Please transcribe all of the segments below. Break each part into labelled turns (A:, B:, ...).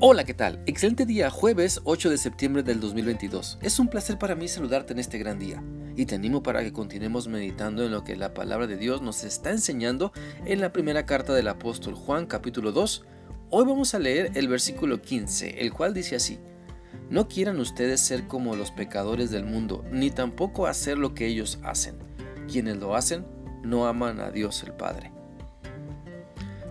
A: Hola, ¿qué tal? Excelente día, jueves 8 de septiembre del 2022. Es un placer para mí saludarte en este gran día y te animo para que continuemos meditando en lo que la palabra de Dios nos está enseñando en la primera carta del apóstol Juan capítulo 2. Hoy vamos a leer el versículo 15, el cual dice así. No quieran ustedes ser como los pecadores del mundo, ni tampoco hacer lo que ellos hacen. Quienes lo hacen no aman a Dios el Padre.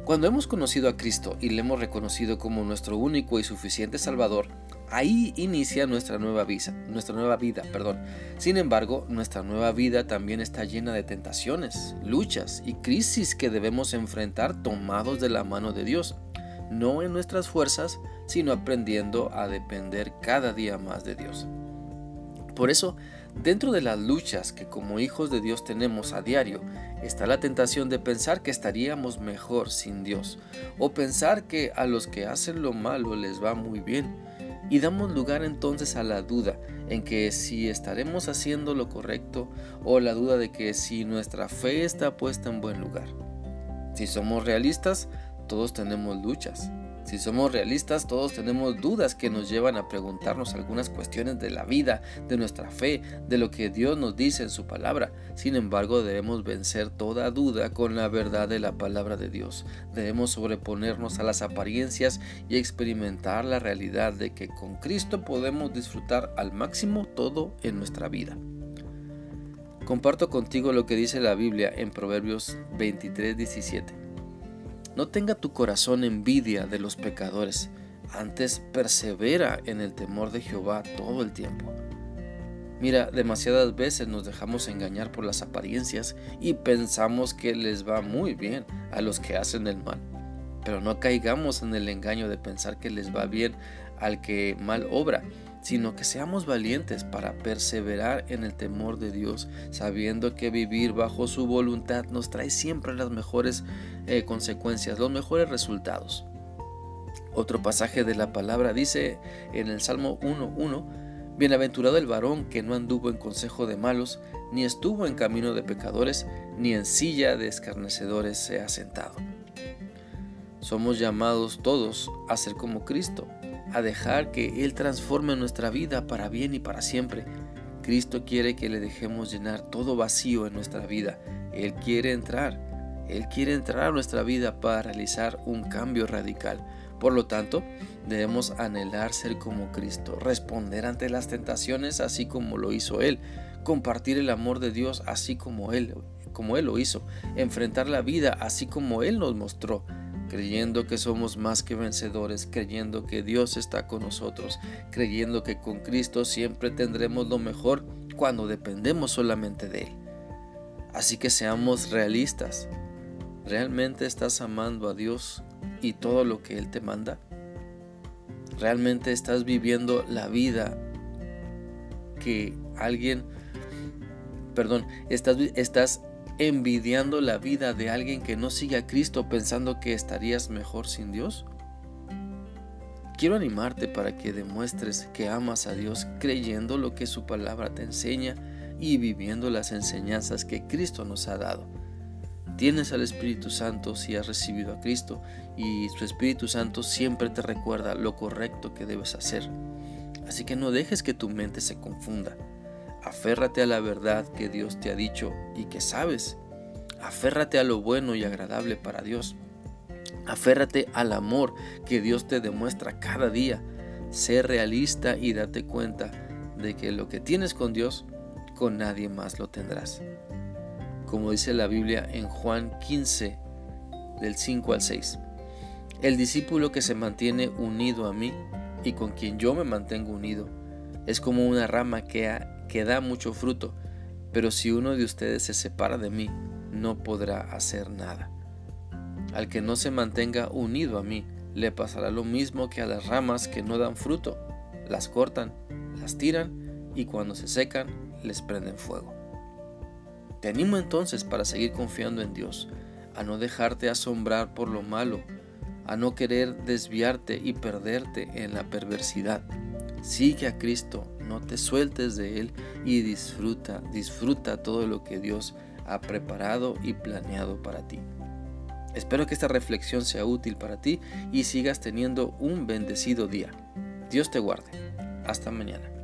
A: Cuando hemos conocido a Cristo y le hemos reconocido como nuestro único y suficiente Salvador, ahí inicia nuestra nueva vida, nuestra nueva vida, perdón. Sin embargo, nuestra nueva vida también está llena de tentaciones, luchas y crisis que debemos enfrentar tomados de la mano de Dios, no en nuestras fuerzas, sino aprendiendo a depender cada día más de Dios. Por eso, dentro de las luchas que como hijos de Dios tenemos a diario, está la tentación de pensar que estaríamos mejor sin Dios, o pensar que a los que hacen lo malo les va muy bien, y damos lugar entonces a la duda en que si estaremos haciendo lo correcto, o la duda de que si nuestra fe está puesta en buen lugar. Si somos realistas, todos tenemos luchas, si somos realistas, todos tenemos dudas que nos llevan a preguntarnos algunas cuestiones de la vida, de nuestra fe, de lo que Dios nos dice en su palabra. Sin embargo, debemos vencer toda duda con la verdad de la palabra de Dios. Debemos sobreponernos a las apariencias y experimentar la realidad de que con Cristo podemos disfrutar al máximo todo en nuestra vida. Comparto contigo lo que dice la Biblia en Proverbios 23, 17. No tenga tu corazón envidia de los pecadores, antes persevera en el temor de Jehová todo el tiempo. Mira, demasiadas veces nos dejamos engañar por las apariencias y pensamos que les va muy bien a los que hacen el mal. Pero no caigamos en el engaño de pensar que les va bien al que mal obra, sino que seamos valientes para perseverar en el temor de Dios, sabiendo que vivir bajo su voluntad nos trae siempre las mejores eh, consecuencias, los mejores resultados. Otro pasaje de la palabra dice en el Salmo 1.1, Bienaventurado el varón que no anduvo en consejo de malos, ni estuvo en camino de pecadores, ni en silla de escarnecedores se ha sentado. Somos llamados todos a ser como Cristo, a dejar que Él transforme nuestra vida para bien y para siempre. Cristo quiere que le dejemos llenar todo vacío en nuestra vida. Él quiere entrar. Él quiere entrar a nuestra vida para realizar un cambio radical. Por lo tanto, debemos anhelar ser como Cristo, responder ante las tentaciones así como lo hizo Él, compartir el amor de Dios así como Él, como Él lo hizo, enfrentar la vida así como Él nos mostró, creyendo que somos más que vencedores, creyendo que Dios está con nosotros, creyendo que con Cristo siempre tendremos lo mejor cuando dependemos solamente de Él. Así que seamos realistas. ¿Realmente estás amando a Dios y todo lo que Él te manda? ¿Realmente estás viviendo la vida que alguien, perdón, estás, estás envidiando la vida de alguien que no sigue a Cristo pensando que estarías mejor sin Dios? Quiero animarte para que demuestres que amas a Dios creyendo lo que su palabra te enseña y viviendo las enseñanzas que Cristo nos ha dado. Tienes al Espíritu Santo si has recibido a Cristo y su Espíritu Santo siempre te recuerda lo correcto que debes hacer. Así que no dejes que tu mente se confunda. Aférrate a la verdad que Dios te ha dicho y que sabes. Aférrate a lo bueno y agradable para Dios. Aférrate al amor que Dios te demuestra cada día. Sé realista y date cuenta de que lo que tienes con Dios, con nadie más lo tendrás. Como dice la Biblia en Juan 15, del 5 al 6. El discípulo que se mantiene unido a mí y con quien yo me mantengo unido, es como una rama que ha da mucho fruto, pero si uno de ustedes se separa de mí, no podrá hacer nada. Al que no se mantenga unido a mí, le pasará lo mismo que a las ramas que no dan fruto. Las cortan, las tiran y cuando se secan, les prenden fuego. Te animo entonces para seguir confiando en Dios, a no dejarte asombrar por lo malo, a no querer desviarte y perderte en la perversidad. Sigue a Cristo, no te sueltes de Él y disfruta, disfruta todo lo que Dios ha preparado y planeado para ti. Espero que esta reflexión sea útil para ti y sigas teniendo un bendecido día. Dios te guarde. Hasta mañana.